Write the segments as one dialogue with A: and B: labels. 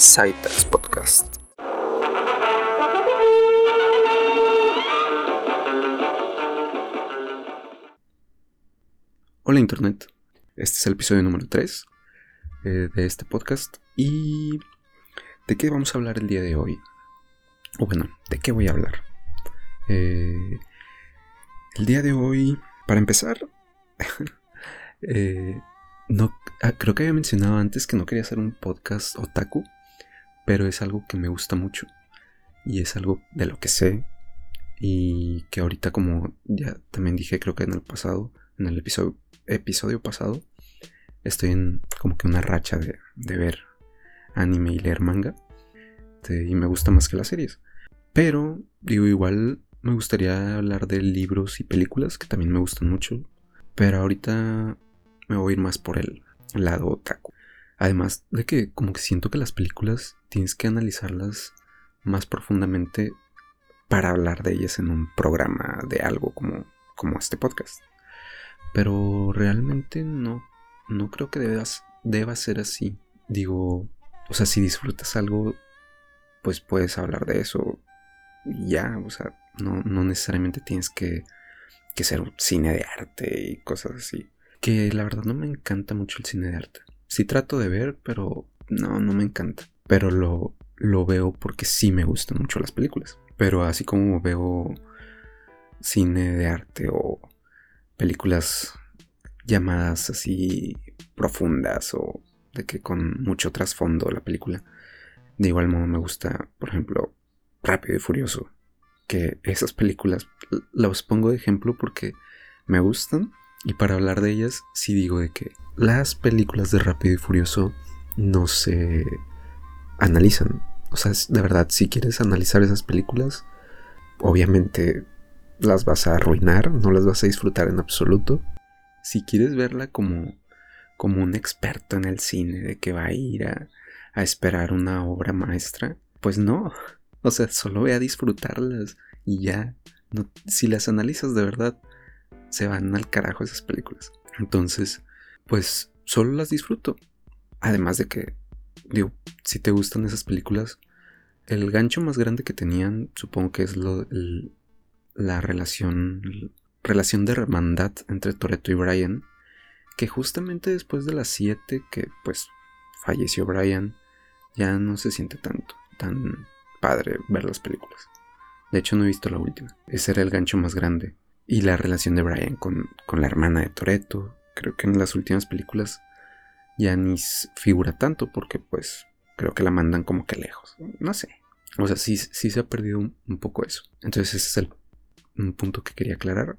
A: Citas Podcast. Hola Internet, este es el episodio número 3 eh, de este podcast y ¿de qué vamos a hablar el día de hoy? O bueno, ¿de qué voy a hablar? Eh, el día de hoy, para empezar, eh, no, ah, creo que había mencionado antes que no quería hacer un podcast otaku, pero es algo que me gusta mucho y es algo de lo que sé y que ahorita como ya también dije creo que en el pasado, en el episodio, episodio pasado, estoy en como que una racha de, de ver anime y leer manga y me gusta más que las series. Pero digo igual me gustaría hablar de libros y películas que también me gustan mucho, pero ahorita me voy a ir más por el lado otaku. Además de que como que siento que las películas tienes que analizarlas más profundamente para hablar de ellas en un programa de algo como, como este podcast. Pero realmente no, no creo que debas, deba ser así. Digo, o sea, si disfrutas algo, pues puedes hablar de eso y ya, o sea, no, no necesariamente tienes que, que ser un cine de arte y cosas así que la verdad no me encanta mucho el cine de arte. Sí trato de ver, pero no, no me encanta. Pero lo, lo veo porque sí me gustan mucho las películas. Pero así como veo cine de arte o películas llamadas así profundas o de que con mucho trasfondo la película. De igual modo me gusta, por ejemplo, Rápido y Furioso. Que esas películas las pongo de ejemplo porque me gustan y para hablar de ellas, sí digo de que las películas de Rápido y Furioso no se analizan. O sea, de verdad, si quieres analizar esas películas, obviamente las vas a arruinar, no las vas a disfrutar en absoluto. Si quieres verla como, como un experto en el cine, de que va a ir a, a esperar una obra maestra, pues no. O sea, solo ve a disfrutarlas y ya. Si las analizas de verdad, se van al carajo esas películas. Entonces, pues solo las disfruto. Además de que, digo, si te gustan esas películas, el gancho más grande que tenían, supongo que es lo, la relación, relación de hermandad entre Toreto y Brian, que justamente después de las 7 que pues falleció Brian, ya no se siente tanto, tan padre ver las películas. De hecho no he visto la última. Ese era el gancho más grande. Y la relación de Brian con, la hermana de Toreto. Creo que en las últimas películas ya ni figura tanto porque pues creo que la mandan como que lejos. No sé. O sea, sí, sí se ha perdido un, poco eso. Entonces ese es el un punto que quería aclarar.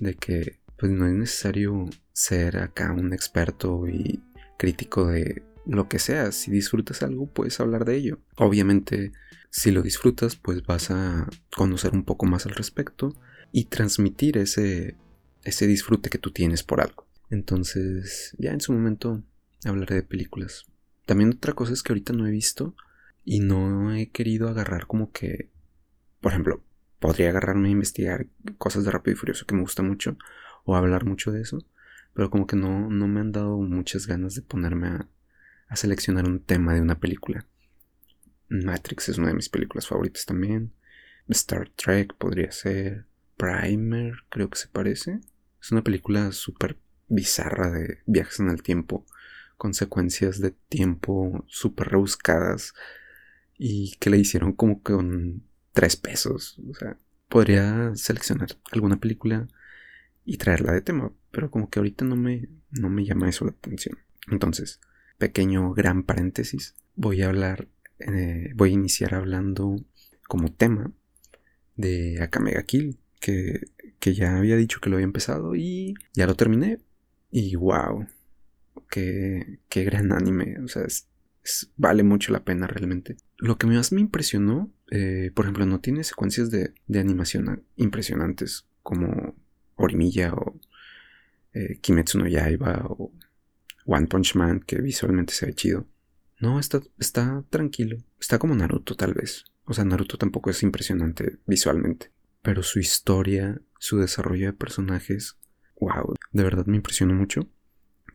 A: De que pues no es necesario ser acá un experto y crítico de lo que sea. Si disfrutas algo, puedes hablar de ello. Obviamente, si lo disfrutas, pues vas a conocer un poco más al respecto y transmitir ese, ese disfrute que tú tienes por algo. Entonces, ya en su momento hablaré de películas. También otra cosa es que ahorita no he visto y no he querido agarrar como que, por ejemplo, podría agarrarme a investigar cosas de Rápido y Furioso que me gusta mucho o hablar mucho de eso, pero como que no, no me han dado muchas ganas de ponerme a, a seleccionar un tema de una película. Matrix es una de mis películas favoritas también. Star Trek podría ser. Primer, creo que se parece. Es una película súper bizarra de viajes en el tiempo, con secuencias de tiempo súper rebuscadas y que le hicieron como con tres pesos. O sea, podría seleccionar alguna película y traerla de tema, pero como que ahorita no me, no me llama eso la atención. Entonces, pequeño gran paréntesis, voy a hablar, eh, voy a iniciar hablando como tema de Akamega Kill, que, ya había dicho que lo había empezado y ya lo terminé. Y wow, qué, qué gran anime. O sea, vale mucho la pena realmente. Lo que más me impresionó, eh, por ejemplo, no tiene secuencias de, animación impresionantes como Orimilla o eh, Kimetsu no Yaiba o One Punch Man, que visualmente se ve chido. No, está, está tranquilo. Está como Naruto tal vez. O sea, Naruto tampoco es impresionante visualmente pero su historia, su desarrollo de personajes, wow, de verdad me impresionó mucho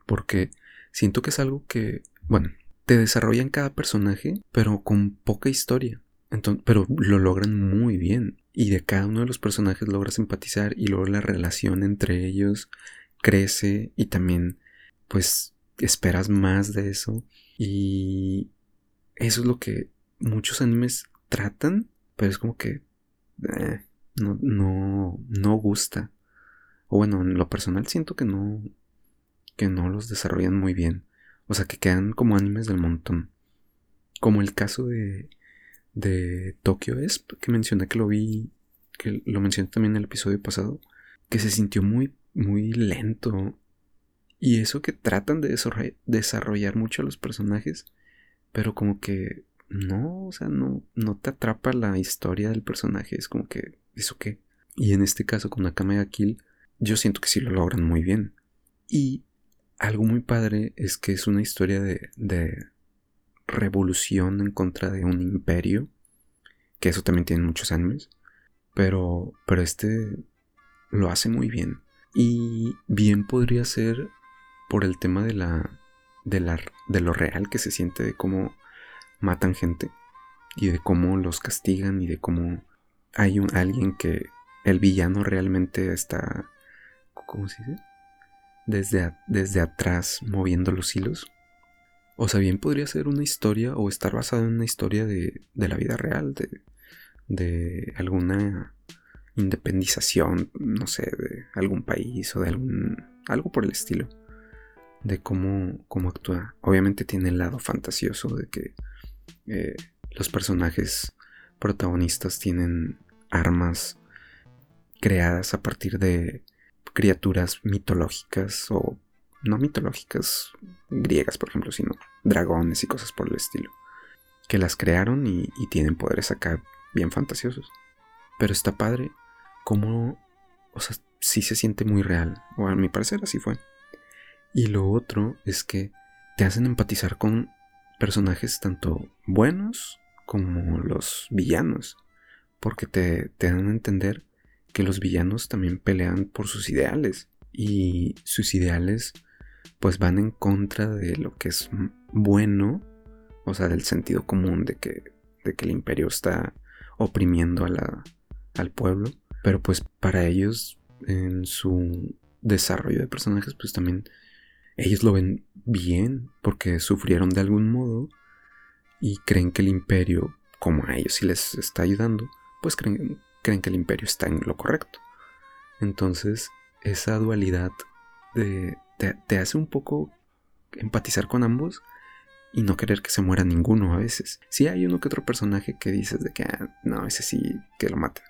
A: porque siento que es algo que, bueno, te desarrollan cada personaje, pero con poca historia. Entonces, pero lo logran muy bien. Y de cada uno de los personajes logras empatizar y luego la relación entre ellos crece y también pues esperas más de eso. Y eso es lo que muchos animes tratan, pero es como que eh, no, no, no gusta. O bueno, en lo personal siento que no, que no los desarrollan muy bien. O sea, que quedan como animes del montón. Como el caso de, de Tokyo es que mencioné que lo vi, que lo mencioné también en el episodio pasado, que se sintió muy, muy lento. Y eso que tratan de desarrollar mucho a los personajes, pero como que no, o sea, no, no te atrapa la historia del personaje, es como que, ¿eso qué? Y en este caso con Akame Kill, yo siento que sí lo logran muy bien. Y algo muy padre es que es una historia de, de revolución en contra de un imperio, que eso también tiene muchos animes, pero, pero este lo hace muy bien. Y bien podría ser por el tema de la, de la de lo real que se siente de cómo matan gente y de cómo los castigan y de cómo hay un, alguien que el villano realmente está, ¿cómo se dice? Desde, desde atrás moviendo los hilos. O sea, bien podría ser una historia o estar basada en una historia de, de la vida real, de, de alguna independización, no sé, de algún país o de algún algo por el estilo, de cómo, cómo actúa. Obviamente tiene el lado fantasioso de que eh, los personajes protagonistas tienen armas creadas a partir de criaturas mitológicas o no mitológicas griegas, por ejemplo, sino dragones y cosas por el estilo, que las crearon y, tienen poderes acá bien fantasiosos. Pero está padre como, o sea, sí se siente muy real, o a mi parecer así fue. Y lo otro es que te hacen empatizar con personajes tanto buenos como los villanos, porque te, dan a entender que los villanos también pelean por sus ideales. Y sus ideales pues van en contra de lo que es bueno, o sea, del sentido común de que, de que el imperio está oprimiendo a la, al pueblo, pero pues para ellos en su desarrollo de personajes pues también ellos lo ven bien porque sufrieron de algún modo y creen que el imperio, como a ellos sí les está ayudando, pues creen, creen que el imperio está en lo correcto. Entonces, esa dualidad de, te, hace un poco empatizar con ambos y no querer que se muera ninguno a veces. Sí hay uno que otro personaje que dices de que, ah, no, ese sí, que lo maten.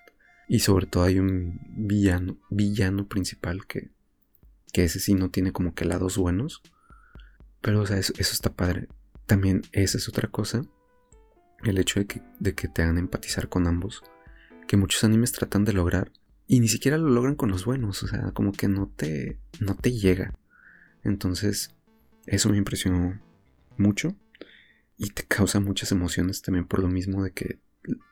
A: Y sobre todo hay un villano, villano principal que, que ese sí no tiene como que lados buenos. Pero, o sea, eso, está padre. También esa es otra cosa. El hecho de que, de que te hagan empatizar con ambos. Que muchos animes tratan de lograr. Y ni siquiera lo logran con los buenos. O sea, como que no te, no te llega. Entonces, eso me impresionó mucho. Y te causa muchas emociones también por lo mismo de que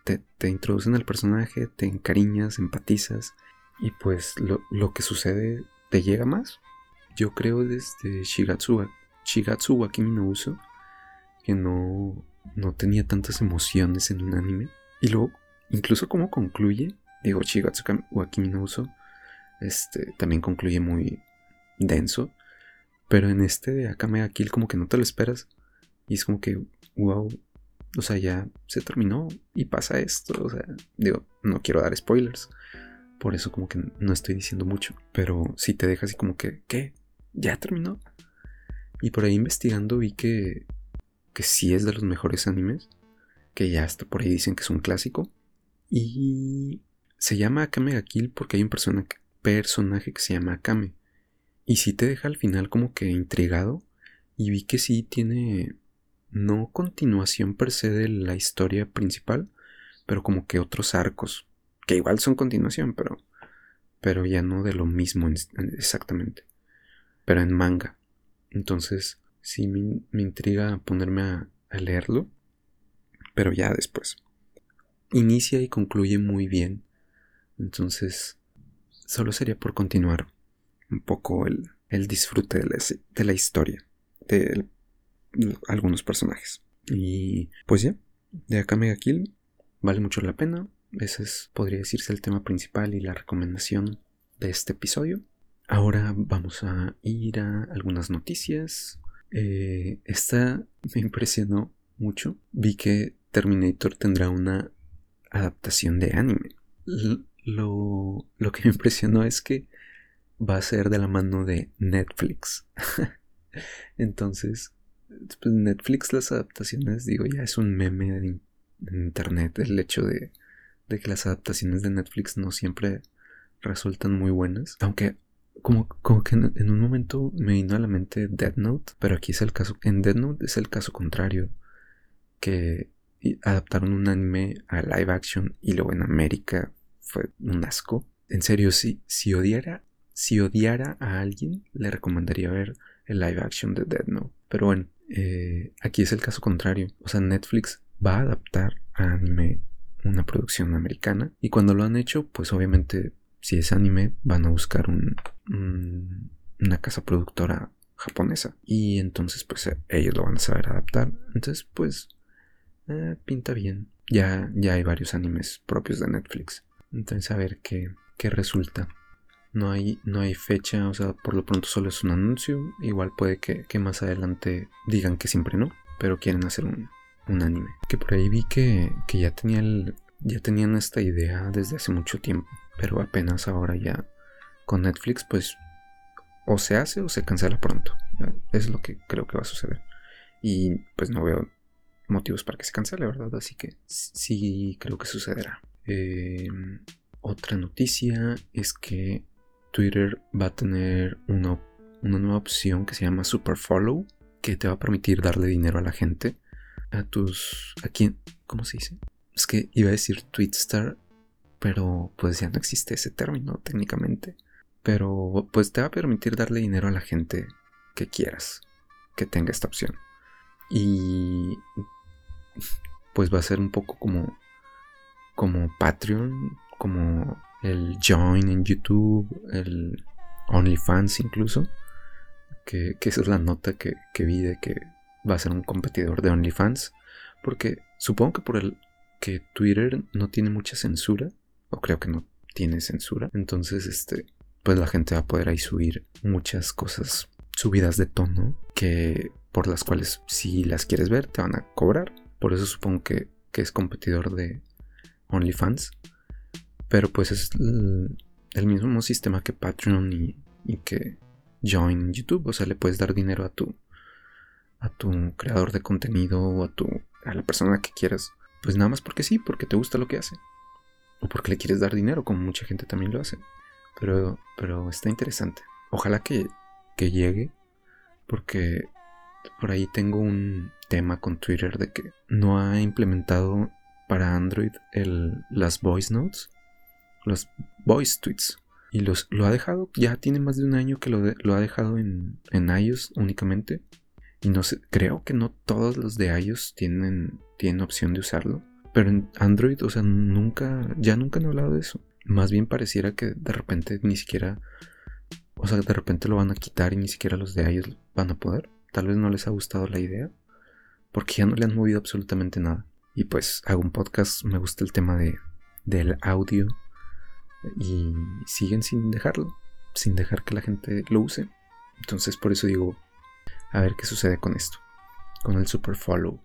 A: te, te introducen al personaje, te encariñas, empatizas. Y pues lo, lo que sucede te llega más. Yo creo desde Shigatsu, Shigatsu Wakimi no Uso que no, no tenía tantas emociones en un anime. Y luego, incluso como concluye, digo, Shigatsu Wakimi no Uso este, también concluye muy denso. Pero en este de Akame Kill como que no te lo esperas. Y es como que, wow, o sea, ya se terminó y pasa esto. O sea, digo, no quiero dar spoilers. Por eso como que no estoy diciendo mucho. Pero si te dejas así como que, ¿qué? ¿Ya terminó? Y por ahí investigando vi que, que sí es de los mejores animes. Que ya hasta por ahí dicen que es un clásico. Y se llama Akame ga Kill porque hay un personaje que se llama Akame. Y sí te deja al final como que intrigado. Y vi que sí tiene no continuación per se de la historia principal, pero como que otros arcos que igual son continuación, pero, pero ya no de lo mismo exactamente, pero en manga. Entonces, sí me, intriga ponerme a, leerlo, pero ya después. Inicia y concluye muy bien, entonces solo sería por continuar un poco el, disfrute de la, de la historia, del algunos personajes. Y pues ya, de acá Mega Kill vale mucho la pena. Ese es, podría decirse, el tema principal y la recomendación de este episodio. Ahora vamos a ir a algunas noticias. Eh, esta me impresionó mucho. Vi que Terminator tendrá una adaptación de anime. lo, lo que me impresionó es que va a ser de la mano de Netflix. Entonces, pues, Netflix las adaptaciones, digo, ya es un meme en, internet el hecho de, de, que las adaptaciones de Netflix no siempre resultan muy buenas. Aunque como, como que en, un momento me vino a la mente Dead Note, pero aquí es el caso, en Dead Note es el caso contrario, que adaptaron un anime a live action y luego en América fue un asco. En serio, si, si odiara si odiara a alguien, le recomendaría ver el live action de Dead Note. Pero bueno, eh, aquí es el caso contrario. O sea, Netflix va a adaptar a anime una producción americana. Y cuando lo han hecho, pues obviamente, si es anime, van a buscar un, una casa productora japonesa. Y entonces, pues ellos lo van a saber adaptar. Entonces, pues, eh, pinta bien. Ya, ya hay varios animes propios de Netflix. Entonces, a ver qué, qué resulta. No hay, no hay fecha, o sea, por lo pronto solo es un anuncio. Igual puede que, más adelante digan que siempre no, pero quieren hacer un, anime. Que por ahí vi que, ya, tenía el, ya tenían esta idea desde hace mucho tiempo, pero apenas ahora ya con Netflix, pues o se hace o se cancela pronto. Es lo que creo que va a suceder. Y pues no veo motivos para que se cancele, ¿verdad? Así que sí creo que sucederá. Em, otra noticia es que Twitter va a tener una, nueva opción que se llama Super Follow, que te va a permitir darle dinero a la gente, a tus... ¿A quién? ¿Cómo se dice? Es que iba a decir Twitstar, pero pues ya no existe ese término técnicamente. Pero pues te va a permitir darle dinero a la gente que quieras, que tenga esta opción. Y pues va a ser un poco como como Patreon, como el Join en YouTube, el OnlyFans incluso, que, esa es la nota que, vi de que va a ser un competidor de OnlyFans, porque supongo que por el que Twitter no tiene mucha censura, o creo que no tiene censura, entonces este, pues la gente va a poder ahí subir muchas cosas subidas de tono que por las cuales si las quieres ver te van a cobrar. Por eso supongo que, que es competidor de OnlyFans. Pero pues es el mismo sistema que Patreon y, que Join YouTube. O sea, le puedes dar dinero a tu, a tu creador de contenido o a, tu, a la persona que quieras. Pues nada más porque sí, porque te gusta lo que hace. O porque le quieres dar dinero, como mucha gente también lo hace. Pero, pero está interesante. Ojalá que, que llegue. Porque por ahí tengo un tema con Twitter de que no ha implementado para Android el, las voice notes los voice tweets. Y los, lo ha dejado, ya tiene más de un año que lo, lo ha dejado en, en, iOS únicamente. Y no sé, creo que no todos los de iOS tienen, tienen opción de usarlo. Pero en Android, o sea, nunca, ya nunca han hablado de eso. Más bien pareciera que de repente ni siquiera, o sea, de repente lo van a quitar y ni siquiera los de iOS van a poder. Tal vez no les ha gustado la idea. Porque ya no le han movido absolutamente nada. Y pues hago un podcast, me gusta el tema de, del audio y siguen sin dejarlo, sin dejar que la gente lo use. Entonces por eso digo, a ver qué sucede con esto, con el Super Follow.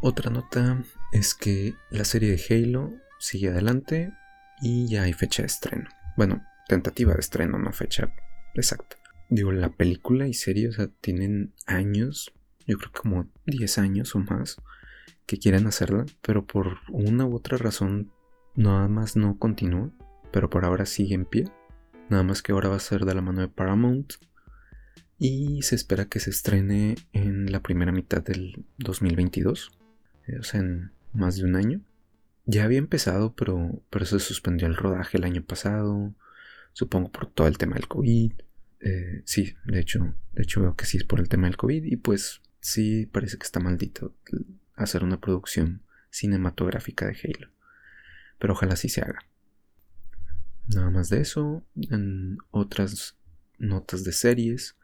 A: Otra nota es que la serie de Halo sigue adelante y ya hay fecha de estreno. Bueno, tentativa de estreno, no fecha exacta. Digo, la película y serie, o sea, tienen años, yo creo que como 10 años o más, que quieren hacerla, pero por una u otra razón Nada más no continúa, pero por ahora sigue en pie. Nada más que ahora va a ser de la mano de Paramount. Y se espera que se estrene en la primera mitad del 2022. Eh, o sea, en más de un año. Ya había empezado, pero, pero se suspendió el rodaje el año pasado. Supongo por todo el tema del COVID. Eh, sí, de hecho, de hecho veo que sí es por el tema del COVID. Y pues sí parece que está maldito hacer una producción cinematográfica de Halo pero ojalá sí se haga. Nada más de eso, en otras notas de series,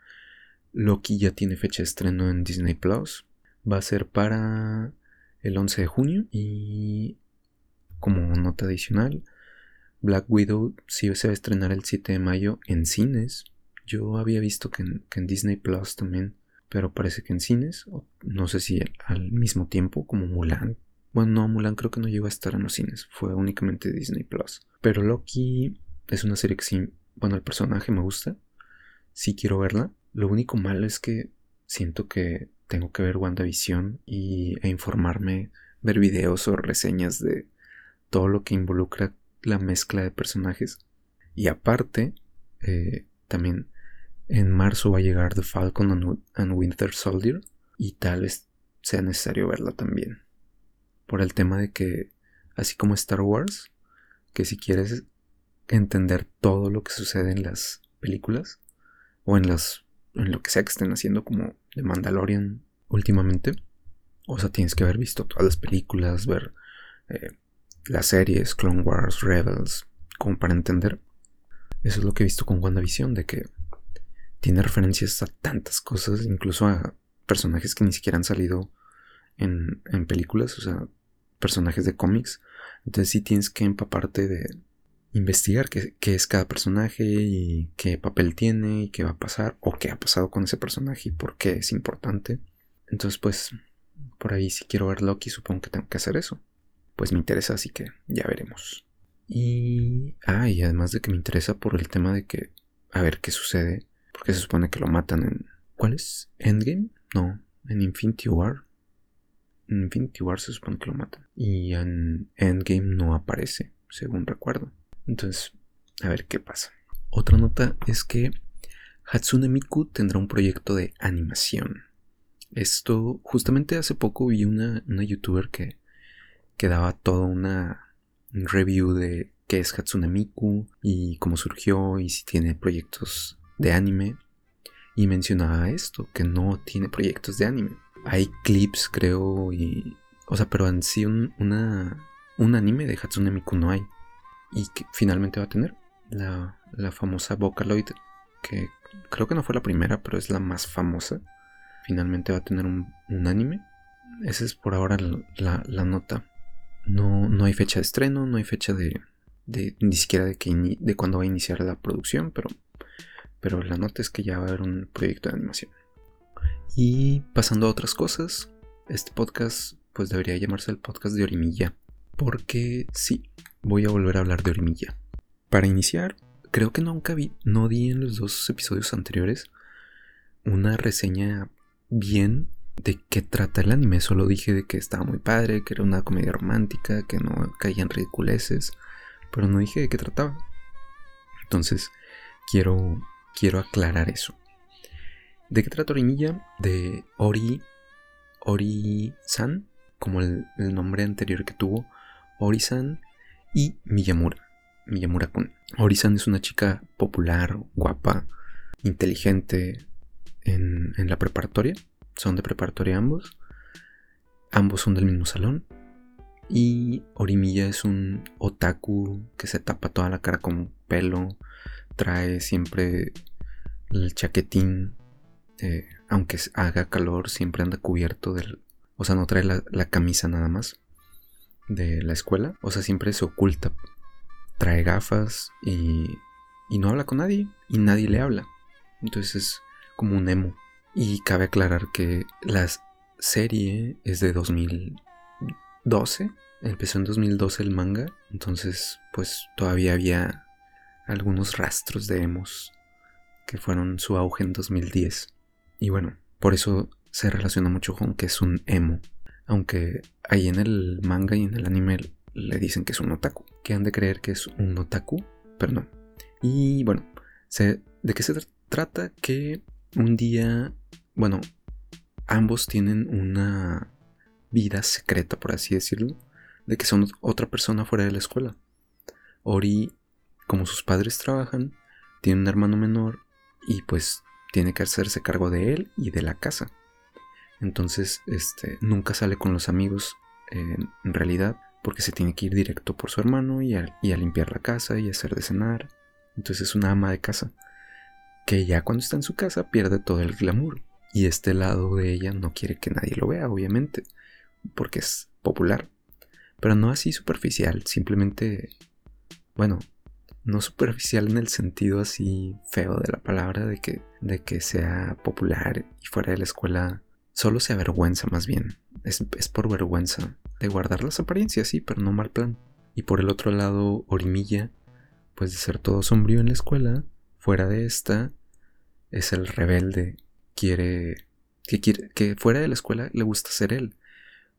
A: Loki ya tiene fecha de estreno en Disney Plus. Va a ser para el 11 de junio y como nota adicional, Black Widow sí se va a estrenar el 7 de mayo en cines. Yo había visto que en, Disney Plus también, pero parece que en cines, no sé si al mismo tiempo como Mulan. Bueno, no, Mulan creo que no llegó a estar en los cines, fue únicamente Disney Plus. Pero Loki es una serie que sí, bueno, el personaje me gusta, sí quiero verla. Lo único malo es que siento que tengo que ver WandaVision y, e informarme, ver videos o reseñas de todo lo que involucra la mezcla de personajes. Y aparte, eh, también en marzo va a llegar The Falcon and, Winter Soldier y tal vez sea necesario verla también. Por el tema de que, así como Star Wars, que si quieres entender todo lo que sucede en las películas o en las en lo que sea que estén haciendo como The Mandalorian últimamente, o sea, tienes que haber visto todas las películas, ver eh, las series, Clone Wars, Rebels, como para entender. Eso es lo que he visto con WandaVision, de que tiene referencias a tantas cosas, incluso a personajes que ni siquiera han salido en, películas, o sea, personajes de cómics. Entonces sí tienes que empaparte de investigar qué, qué, es cada personaje y qué papel tiene y qué va a pasar o qué ha pasado con ese personaje y por qué es importante. Entonces pues por ahí si quiero ver Loki supongo que tengo que hacer eso pues me interesa, así que ya veremos. Y... Ah, y además de que me interesa por el tema de que... A ver qué sucede. Porque se supone que lo matan en... ¿Cuál es? ¿Endgame? No, en Infinity War. En Infinity War se supone que lo matan. Y en Endgame no aparece, según recuerdo. Entonces, a ver qué pasa. Otra nota es que Hatsune Miku tendrá un proyecto de animación. Esto, justamente hace poco vi una, una youtuber que que daba toda una review de qué es Hatsune Miku y cómo surgió y si tiene proyectos de anime. Y mencionaba esto, que no tiene proyectos de anime. Hay clips, creo, y... O sea, pero en sí un, una, un anime de Hatsune Miku no hay. Y que finalmente va a tener la, la famosa Vocaloid, que creo que no fue la primera, pero es la más famosa. Finalmente va a tener un, un anime. Esa es por ahora la, la nota. No, no hay fecha de estreno, no hay fecha de, de ni siquiera de, que de cuándo va a iniciar la producción, pero, pero la nota es que ya va a haber un proyecto de animación. Y pasando a otras cosas, este podcast pues debería llamarse el podcast de Orimilla, porque sí, voy a volver a hablar de Orimilla. Para iniciar, creo que nunca vi, no di en los dos episodios anteriores una reseña bien de qué trata el anime. Solo dije de que estaba muy padre, que era una comedia romántica, que no caían ridiculeces, pero no dije de qué trataba. Entonces, quiero, quiero aclarar eso. ¿De qué trata Orimilla? De Ori, Ori-san, como el, nombre anterior que tuvo, Ori-san y Miyamura, Miyamura-kun. Ori-san es una chica popular, guapa, inteligente en, en la preparatoria son de preparatoria ambos. Ambos son del mismo salón. Y Orimilla es un otaku que se tapa toda la cara con pelo. Trae siempre el chaquetín. Eh, aunque haga calor, siempre anda cubierto del. O sea, no trae la, camisa nada más de la escuela. O sea, siempre se oculta. Trae gafas y, y no habla con nadie. Y nadie le habla. Entonces es como un emo. Y cabe aclarar que la serie es de 2012. Empezó en 2012 el manga. Entonces, pues todavía había algunos rastros de emos que fueron su auge en 2010. Y bueno, por eso se relaciona mucho con que es un emo. Aunque ahí en el manga y en el anime le dicen que es un otaku. Que han de creer que es un otaku, pero no. Y bueno, ¿de qué se trata? Que un día bueno, ambos tienen una vida secreta, por así decirlo, de que son otra persona fuera de la escuela. Ori, como sus padres trabajan, tiene un hermano menor y pues tiene que hacerse cargo de él y de la casa. Entonces, este, nunca sale con los amigos en realidad porque se tiene que ir directo por su hermano y a, y a limpiar la casa y hacer de cenar. Entonces es una ama de casa. que ya cuando está en su casa pierde todo el glamour. Y este lado de ella no quiere que nadie lo vea, obviamente, porque es popular. Pero no así superficial, simplemente, bueno, no superficial en el sentido así feo de la palabra, de que, de que sea popular y fuera de la escuela solo se avergüenza más bien. Es, es por vergüenza de guardar las apariencias, sí, pero no mal plan. Y por el otro lado, Orimilla, pues de ser todo sombrío en la escuela, fuera de esta, es el rebelde, quiere que quiere que fuera de la escuela le gusta ser él,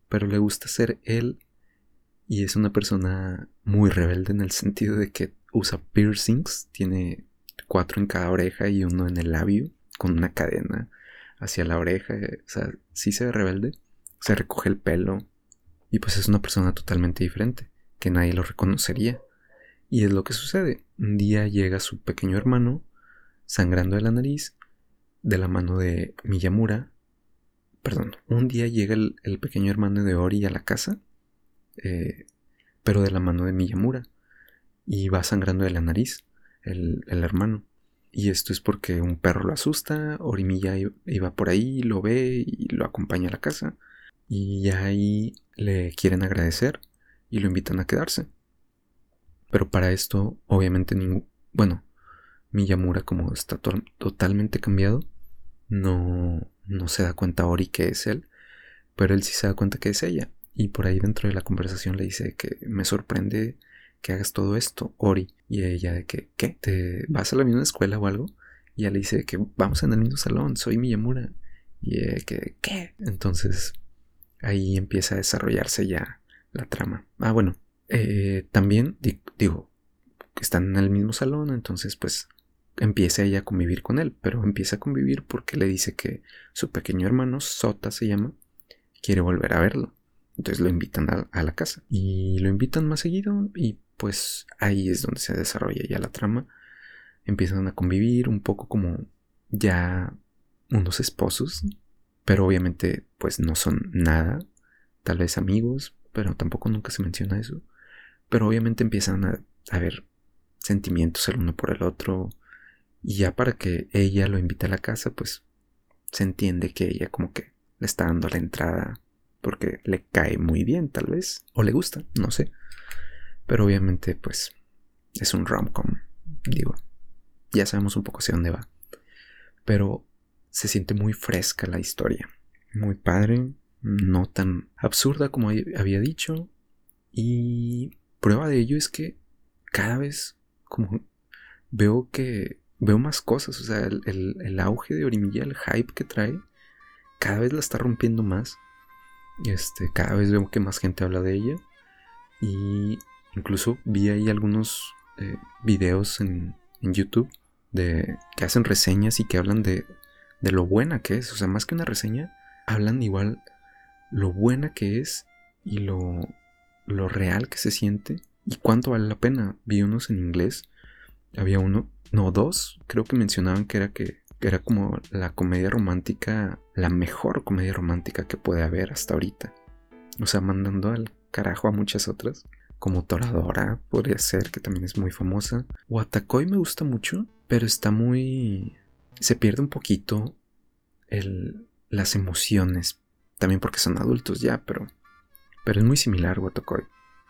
A: pero le gusta ser él y es una persona muy rebelde en el sentido de que usa piercings, tiene cuatro en cada oreja y uno en el labio, con una cadena hacia la oreja, o sea, sí se ve rebelde, se recoge el pelo y pues es una persona totalmente diferente que nadie lo reconocería. Y es lo que sucede. Un día llega su pequeño hermano, sangrando de la nariz, de la mano de Miyamura. Perdón, un día llega el, pequeño hermano de Ori a la casa, eh, pero de la mano de Miyamura. Y va sangrando de la nariz, el, hermano. Y esto es porque un perro lo asusta, Orimilla iba por ahí, lo ve y lo acompaña a la casa. Y ahí le quieren agradecer y lo invitan a quedarse. Pero para esto, obviamente, ningún. Bueno, Miyamura, como está totalmente cambiado, no, no se da cuenta Ori que es él, pero él sí se da cuenta que es ella. Y por ahí dentro de la conversación le dice que me sorprende que hagas todo esto, Ori. Y ella de que, ¿qué? ¿Te vas a la misma escuela o algo? Y ella le dice que vamos en el mismo salón, soy Miyamura. Y que, ¿qué? Entonces ahí empieza a desarrollarse ya la trama. Ah, bueno, eh, también digo, que están en el mismo salón, entonces pues empieza ella a convivir con él, pero empieza a convivir porque le dice que su pequeño hermano, Sota se llama, quiere volver a verlo. Entonces lo invitan a, la casa y lo invitan más seguido y pues ahí es donde se desarrolla ya la trama. Empiezan a convivir un poco como ya unos esposos, pero obviamente pues no son nada, tal vez amigos, pero tampoco nunca se menciona eso. Pero obviamente empiezan a haber sentimientos el uno por el otro. Y ya para que ella lo invite a la casa, pues se entiende que ella como que le está dando la entrada porque le cae muy bien tal vez. O le gusta, no sé. Pero obviamente pues es un rom-com. Digo, ya sabemos un poco hacia dónde va. Pero se siente muy fresca la historia. Muy padre, no tan absurda como había dicho. Y prueba de ello es que cada vez como veo que veo más cosas. O sea, el, auge de Orimilla, el hype que trae, cada vez la está rompiendo más. Este, cada vez veo que más gente habla de ella. Y incluso vi ahí algunos eh, videos en, en, YouTube de que hacen reseñas y que hablan de, de lo buena que es. O sea, más que una reseña, hablan igual lo buena que es y lo, lo real que se siente y cuánto vale la pena. Vi unos en inglés, había uno, no, dos, creo que mencionaban que era que, era como la comedia romántica, la mejor comedia romántica que puede haber hasta ahorita. O sea, mandando al carajo a muchas otras. Como Toradora, podría ser, que también es muy famosa. Watakoi me gusta mucho, pero está muy... Se pierde un poquito el, las emociones también porque son adultos ya, pero, pero es muy similar Watakoi.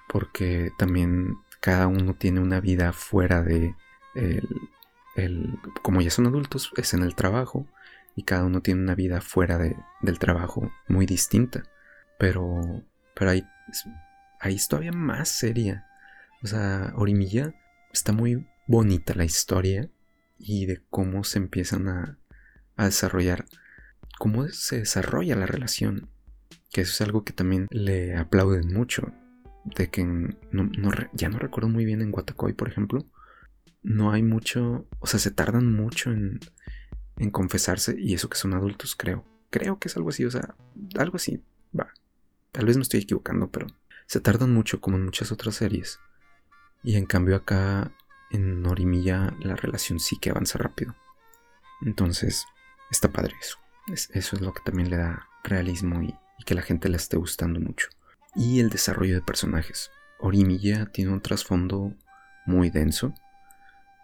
A: Porque también cada uno tiene una vida fuera de el, como ya son adultos, es en el trabajo y cada uno tiene una vida fuera de, del trabajo muy distinta. Pero, pero ahí, ahí es todavía más seria. O sea, Orimilla está muy bonita la historia y de cómo se empiezan a, a desarrollar cómo se desarrolla la relación. Que eso es algo que también le aplauden mucho. De que ya no recuerdo muy bien en Guatacoy, por ejemplo. No hay mucho. O sea, se tardan mucho en, en confesarse. Y eso que son adultos, creo. Creo que es algo así. O sea, algo así. Va. Tal vez me estoy equivocando, pero se tardan mucho como en muchas otras series. Y en cambio acá en Norimilla la relación sí que avanza rápido. Entonces, está padre eso eso es lo que también le da realismo y, que la gente le esté gustando mucho. Y el desarrollo de personajes. Orimiya tiene un trasfondo muy denso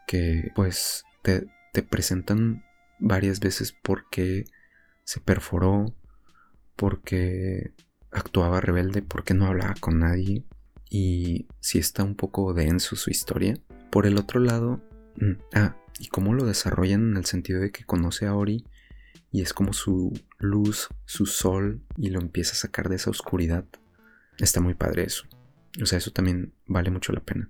A: que pues te, te presentan varias veces por qué se perforó, por qué actuaba rebelde, por qué no hablaba con nadie. Y si está un poco denso su historia. Por el otro lado, mm, ah, y cómo lo desarrollan en el sentido de que conoce a Ori y es como su luz, su sol y lo empieza a sacar de esa oscuridad. Está muy padre eso. O sea, eso también vale mucho la pena.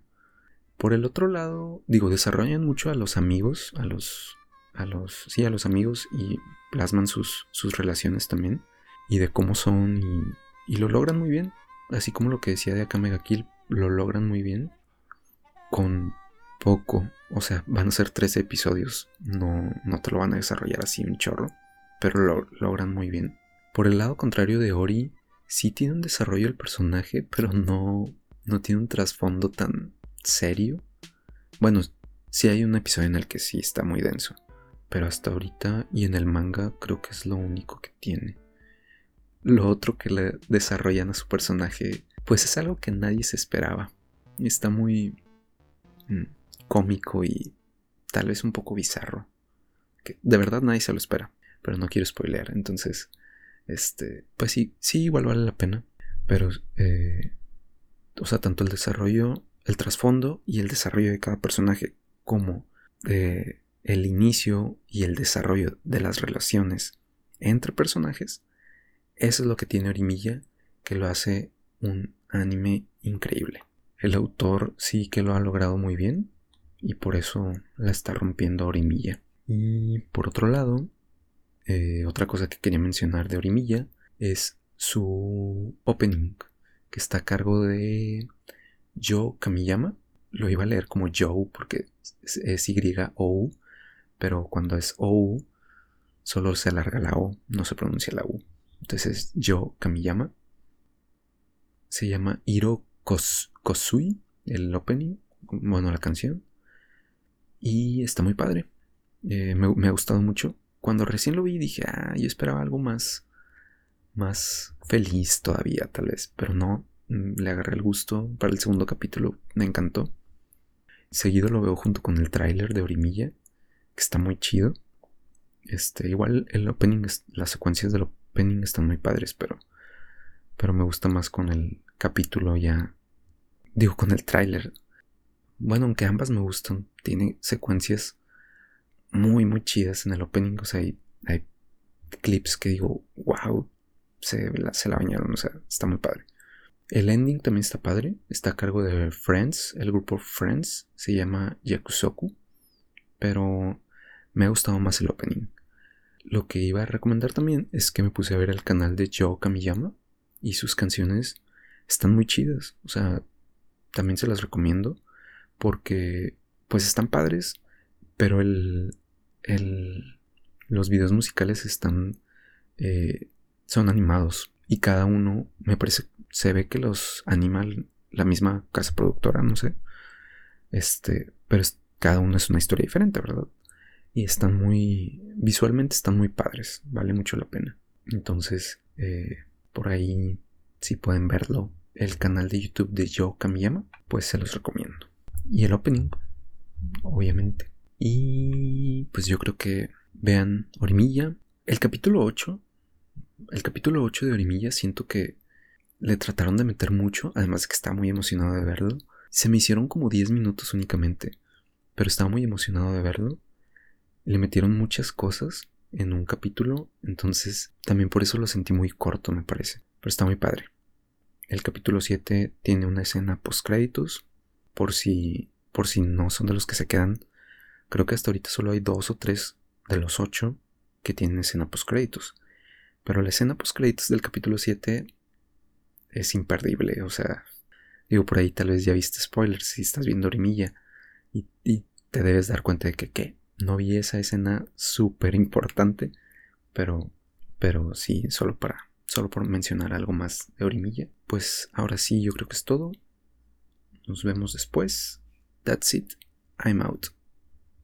A: Por el otro lado, digo, desarrollan mucho a los amigos, a los, a los, sí, a los amigos y plasman sus, sus relaciones también y de cómo son y, y lo logran muy bien. Así como lo que decía de Akame Kill, lo logran muy bien con poco. O sea, van a ser tres episodios. No, no te lo van a desarrollar así un chorro. Pero lo logran muy bien. Por el lado contrario de Ori, sí tiene un desarrollo el personaje, pero no, no tiene un trasfondo tan serio. Bueno, sí hay un episodio en el que sí está muy denso. Pero hasta ahorita y en el manga creo que es lo único que tiene. Lo otro que le desarrollan a su personaje, pues es algo que nadie se esperaba. Está muy... Mm, cómico y tal vez un poco bizarro. Que de verdad nadie se lo espera, pero no quiero spoilear. Entonces, este, pues sí, sí, igual vale la pena. Pero, eh, o sea, tanto el desarrollo, el trasfondo y el desarrollo de cada personaje, como eh, el inicio y el desarrollo de las relaciones entre personajes, eso es lo que tiene Orimilla, que lo hace un anime increíble. El autor sí que lo ha logrado muy bien y por eso la está rompiendo Orimilla. Y por otro lado, eh, otra cosa que quería mencionar de Orimilla es su opening, que está a cargo de Joe Kamiyama. Lo iba a leer como Joe porque es, Y-O, pero cuando es O, solo se alarga la O, no se pronuncia la U. Entonces es Joe Kamiyama. Se llama Hiro Kosui, el opening, bueno, la canción. Y está muy padre. Eh, me, ha gustado mucho. Cuando recién lo vi dije, ah, yo esperaba algo más, más feliz todavía, tal vez. Pero no, le agarré el gusto para el segundo capítulo. Me encantó. Seguido lo veo junto con el tráiler de Orimilla, que está muy chido. Este, igual el opening, las secuencias del opening están muy padres, pero, pero me gusta más con el capítulo ya. Digo, con el tráiler bueno, aunque ambas me gustan, tiene secuencias muy, muy chidas en el opening. O sea, hay, clips que digo, wow, se se la bañaron, o sea, está muy padre. El ending también está padre, está a cargo de Friends, el grupo Friends, se llama Yakusoku, pero me ha gustado más el opening. Lo que iba a recomendar también es que me puse a ver el canal de Joe Kamiyama y sus canciones están muy chidas, o sea, también se las recomiendo porque pues están padres, pero el, el los videos musicales están eh, son animados y cada uno me parece se ve que los anima la misma casa productora, no sé, este, pero cada uno es una historia diferente, ¿verdad? Y están muy visualmente están muy padres, vale mucho la pena. Entonces eh, por ahí si pueden verlo el canal de YouTube de Joe Kamiyama, pues se los recomiendo y el opening, obviamente. Y pues yo creo que vean Orimilla. El capítulo 8, el capítulo 8 de Orimilla siento que le trataron de meter mucho, además de que estaba muy emocionado de verlo. Se me hicieron como 10 minutos únicamente, pero estaba muy emocionado de verlo. Le metieron muchas cosas en un capítulo, entonces también por eso lo sentí muy corto, me parece. Pero está muy padre. El capítulo 7 tiene una escena post créditos por si, por si no son de los que se quedan. Creo que hasta ahorita solo hay dos o tres de los ocho que tienen escena post créditos. Pero la escena post créditos del capítulo 7 es imperdible. O sea, digo, por ahí tal vez ya viste spoilers si estás viendo Orimilla. Y, te debes dar cuenta de que, ¿qué? No vi esa escena súper importante. Pero, pero sí, solo para, solo por mencionar algo más de Orimilla. Pues ahora sí, yo creo que es todo. Nos vemos después. That's it. I'm out.